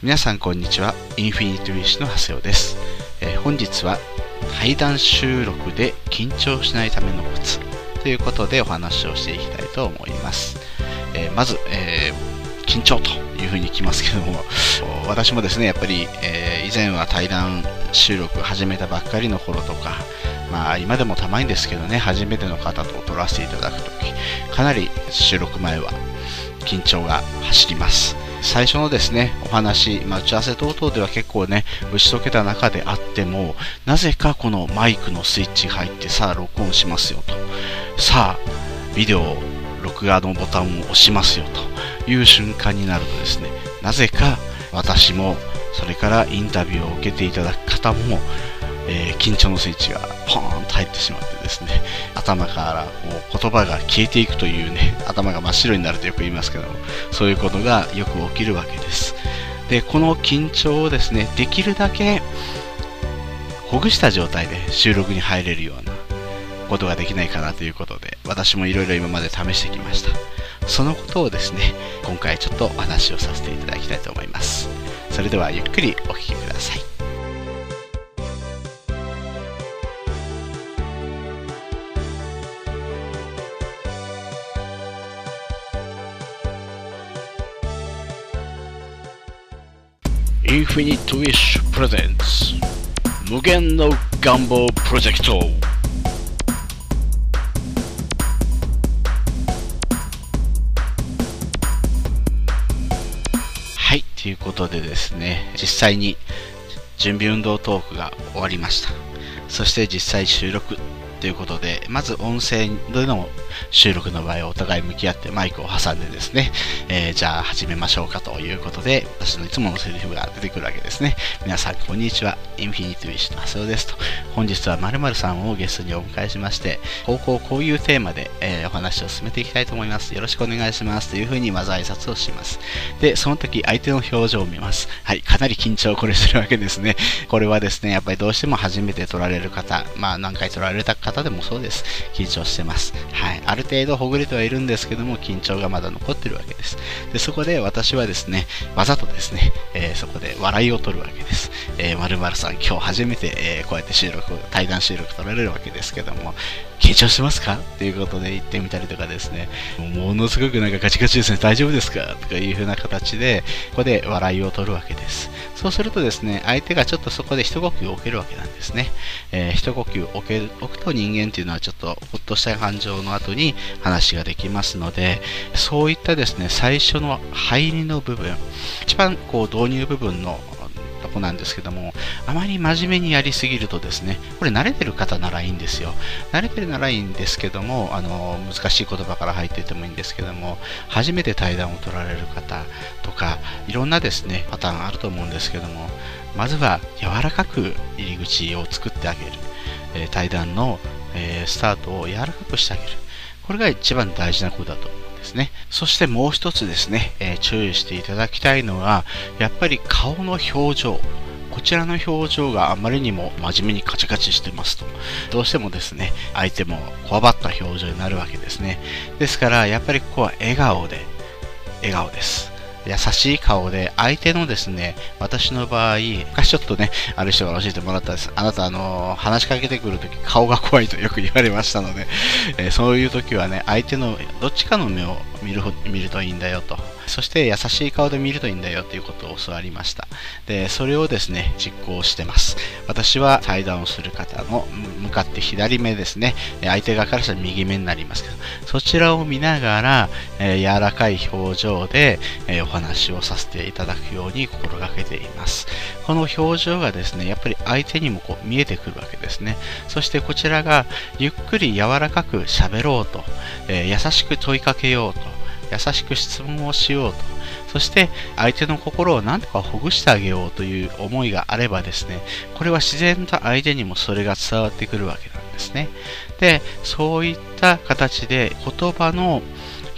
皆さんこんにちは。インフィニットウィッシュの長谷尾です、えー、本日は対談収録で緊張しないためのコツ。ということでお話をしていきたいと思います、えー、まず、えー、緊張というふうにきますけども 私もですねやっぱり、え以前は対談収録始めたばっかりの頃とかまあ今でもたまにですけどね初めての方と撮らせていただくときかなり収録前は緊張が走ります。最初のですね、お話、まあ、打ち合わせ等々では結構ね、打ち解けた中であっても、なぜかこのマイクのスイッチが入って、さあ録音しますよと。さあ、ビデオ、録画のボタンを押しますよという瞬間になるとですね、なぜか私も、それからインタビューを受けていただく方も、えー、緊張のスイッチがポーンと入ってしまってですね、頭からこう言葉が消えていくというね、頭が真っ白になるとよく言いますけども、そういうことがよく起きるわけです。で、この緊張をですね、できるだけほぐした状態で収録に入れるようなことができないかなということで、私もいろいろ今まで試してきました。そのことをですね、今回ちょっとお話をさせていただきたいと思います。それではゆっくりお聴きください。インフィニットウィッシュプレゼンツ無限の願望プロジェクトはいということでですね実際に準備運動トークが終わりました。そして実際収録ということで、まず音声での収録の場合はお互い向き合ってマイクを挟んでですね、えー、じゃあ始めましょうかということで、私のいつものセリフが出てくるわけですね。皆さん、こんにちは。インフィニティウィッシュの麻生ですと。本日は〇〇さんをゲストにお迎えしまして、こうこうこういうテーマで、えー、お話を進めていきたいと思います。よろしくお願いします。というふうにまず挨拶をします。で、その時相手の表情を見ます。はい、かなり緊張をこれするわけですね。これはですね、やっぱりどうしても初めて撮られる方、まあ何回撮られた方でもそうです。緊張してます。はい。ある程度ほぐれてはいるんですけども、緊張がまだ残ってるわけです。で、そこで私はですね、わざとですね、えー、そこで笑いを取るわけです。えー、〇〇さん、今日初めて、えー、こうやって収録、対談収録取られるわけですけども、緊張してますか？っていうことで言ってみたりとかですね、ものすごくなんかガチガチですね、大丈夫ですか？とかいう風な形で、ここで笑いを取るわけです。そうするとですね、相手がちょっとそこで一呼吸を置けるわけなんですね。えー、一呼吸置ける置くと人間っていうのはちょっとほっとした感情の後に話ができますので、そういったですね、最初の入りの部分、一番こう導入部分のこなんですけども、あまり真面目にやりすぎるとですね、これ慣れてる方ならいいんですよ。慣れてるならいいんですけども、あの、難しい言葉から入っていてもいいんですけども、初めて対談を取られる方とか、いろんなですね、パターンあると思うんですけども、まずは柔らかく入り口を作ってあげる。え、対談の、えー、スタートを柔らかくしてあげる。これが一番大事なことだと。ですね。そしてもう一つですね、えー、注意していただきたいのが、やっぱり顔の表情。こちらの表情があまりにも真面目にカチカチしてますと、どうしてもですね、相手もこわばった表情になるわけですね。ですから、やっぱりここは笑顔で、笑顔です。優しい顔で、相手のですね、私の場合、昔ちょっとね、ある人が教えてもらったんです。あなた、あの、話しかけてくるとき、顔が怖いとよく言われましたので、えー、そういうときはね、相手のどっちかの目を見る見るといいんだよと。そして優しい顔で見るといいんだよということを教わりました。で、それをですね、実行してます。私は対談をする方の向かって左目ですね、相手側からしたら右目になりますけど、そちらを見ながら、えー、柔らかい表情で、えー、お話をさせていただくように心がけています。この表情がですね、やっぱり相手にもこう見えてくるわけですね。そしてこちらがゆっくり柔らかく喋ろうと、えー、優しく問いかけようと、優しく質問をしようと、そして相手の心を何とかほぐしてあげようという思いがあればですね、これは自然と相手にもそれが伝わってくるわけなんですね。で、そういった形で言葉の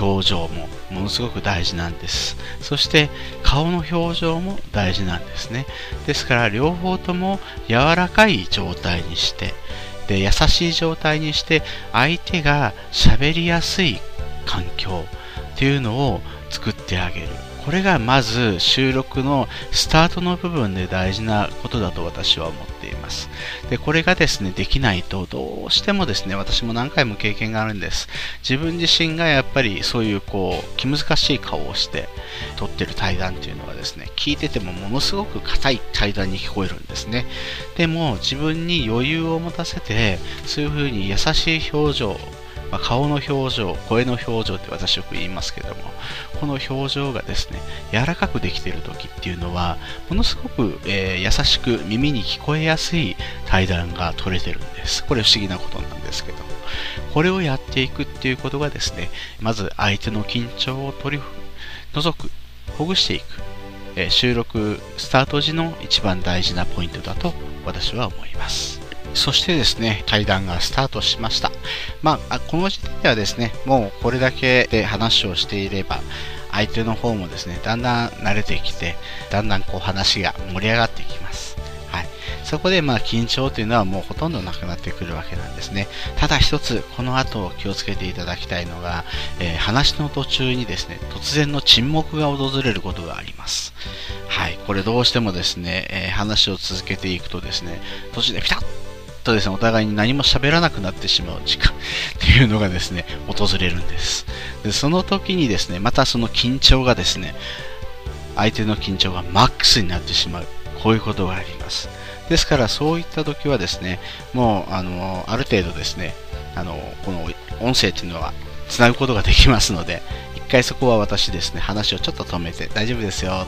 表情もものすごく大事なんです。そして顔の表情も大事なんですね。ですから両方とも柔らかい状態にして、で優しい状態にして相手が喋りやすい環境っていうのを作ってあげる。これがまず収録のスタートの部分で大事なことだと私は思っています。で、これがですね、できないとどうしてもですね、私も何回も経験があるんです。自分自身がやっぱりそういうこう、気難しい顔をして撮ってる対談っていうのはですね、聞いててもものすごく硬い対談に聞こえるんですね。でも自分に余裕を持たせて、そういうふうに優しい表情、まあ、顔の表情、声の表情って私よく言いますけども、この表情がですね、柔らかくできている時っていうのは、ものすごく、えー、優しく耳に聞こえやすい対談が取れてるんです。これ不思議なことなんですけども、これをやっていくっていうことがですね、まず相手の緊張を取り除く、ほぐしていく、えー、収録スタート時の一番大事なポイントだと私は思います。そしてですね、対談がスタートしました。まあ、この時点ではですね、もうこれだけで話をしていれば、相手の方もですね、だんだん慣れてきて、だんだんこう話が盛り上がっていきます。はい。そこでまあ緊張というのはもうほとんどなくなってくるわけなんですね。ただ一つ、この後気をつけていただきたいのが、えー、話の途中にですね、突然の沈黙が訪れることがあります。はい。これどうしてもですね、えー、話を続けていくとですね、途中でピタッとですね、お互いに何も喋らなくなってしまう時間 っていうのがですね、訪れるんです。で、その時にですね、またその緊張がですね、相手の緊張がマックスになってしまう。こういうことがあります。ですから、そういった時はですね、もう、あの、ある程度ですね、あの、この音声っていうのは、つなぐことができますので、回そこは私ですね、話をちょっと止めて大丈夫ですよ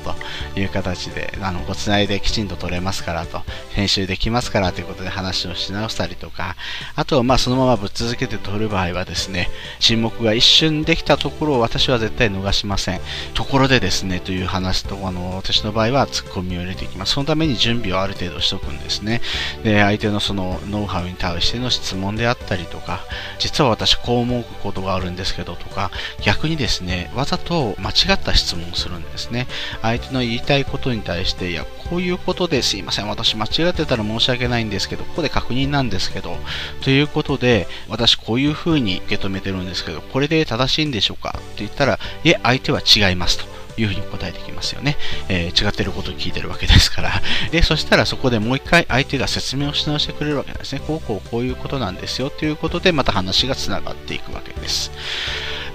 という形で、あの、ごつないできちんと撮れますからと、編集できますからということで話をし直したりとか、あとはまあそのままぶっ続けて撮る場合はですね、沈黙が一瞬できたところを私は絶対逃しません。ところでですね、という話と、あの、私の場合はツッコミを入れていきます。そのために準備をある程度しとくんですね。で、相手のそのノウハウに対しての質問であったりとか、実は私こう思うことがあるんですけどとか、逆にですね、ね、わざと間違った質問をするんですね。相手の言いたいことに対して、いや、こういうことですいません、私間違ってたら申し訳ないんですけど、ここで確認なんですけど、ということで、私こういうふうに受け止めてるんですけど、これで正しいんでしょうか？って言ったら、いえ、相手は違いますと。いうふうに答えてきますよね。えー、違ってることを聞いてるわけですから。で、そしたらそこでもう一回相手が説明をし直してくれるわけなんですね。こうこうこういうことなんですよということで、また話が繋がっていくわけです。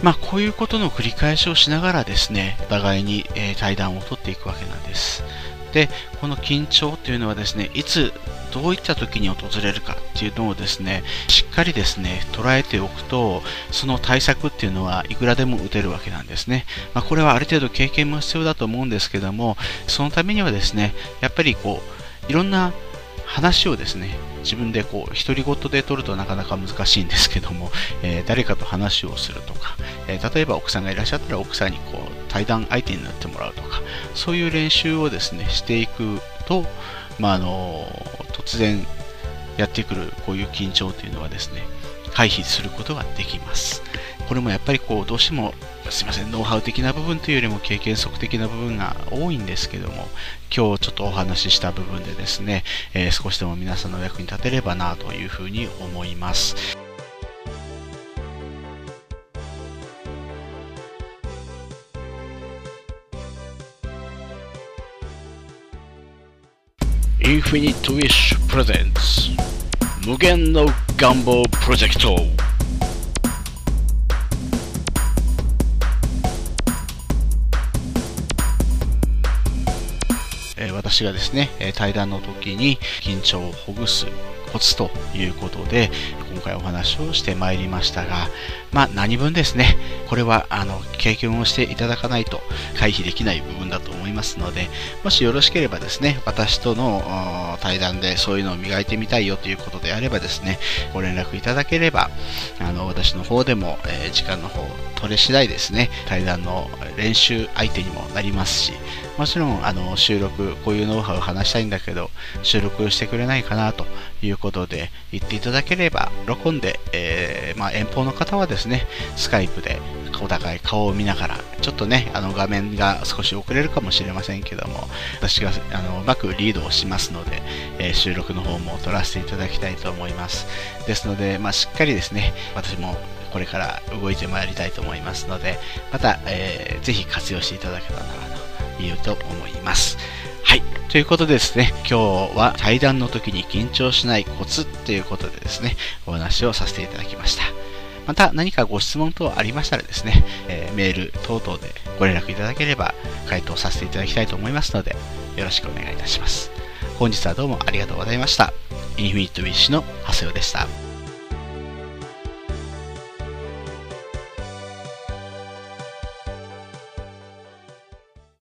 まあ、こういうことの繰り返しをしながらですね、お互いに、え、対談を取っていくわけなんです。で、この緊張というのはですね、いつ、どういった時に訪れるかっていうのをですね、しっかりですね、捉えておくと、その対策っていうのはいくらでも打てるわけなんですね。まあ、これはある程度経験も必要だと思うんですけども、そのためにはですね、やっぱりこう、いろんな話をですね、自分でこう独り言で撮るとなかなか難しいんですけども、えー、誰かと話をするとか、えー、例えば奥さんがいらっしゃったら奥さんにこう対談相手になってもらうとかそういう練習をですねしていくと、まあ、あの突然やってくるこういう緊張というのはですね回避することができます。これもやっぱりこうどうしてもすいませんノウハウ的な部分というよりも経験則的な部分が多いんですけども今日ちょっとお話しした部分でですね、えー、少しでも皆さんの役に立てればなというふうに思います。インフィニットウィッシュプレゼンツ無限の願望プロジェクト私がですね、対談の時に緊張をほぐすコツということで、今回お話をしてまいりましたが、まあ何分ですね、これはあの経験をしていただかないと回避できない部分だと思いますので、もしよろしければですね、私との対談でそういうのを磨いてみたいよということであればですね、ご連絡いただければ、あの私の方でも、えー、時間の方取れ次第ですね、対談の練習相手にもなりますし、もちろんあの収録、こういうノウハウを話したいんだけど、収録してくれないかなということで言っていただければ、録音で、えー、まあ、遠方の方はですね、スカイプでお互い顔を見ながら、ちょっとね、あの画面が少し遅れるかもしれませんけども、私があのうまくリードをしますので、えー、収録の方も撮らせていただきたいと思います。ですので、まあ、しっかりですね、私もこれから動いてまいりたいと思いますので、また、えー、ぜひ活用していただけたらなというと思います。はい。ということでですね、今日は対談の時に緊張しないコツということでですね、お話をさせていただきました。また何かご質問等ありましたらですね、えー、メール等々でご連絡いただければ回答させていただきたいと思いますので、よろしくお願いいたします。本日はどうもありがとうございました。インフィニットウィッシュの長谷尾でした。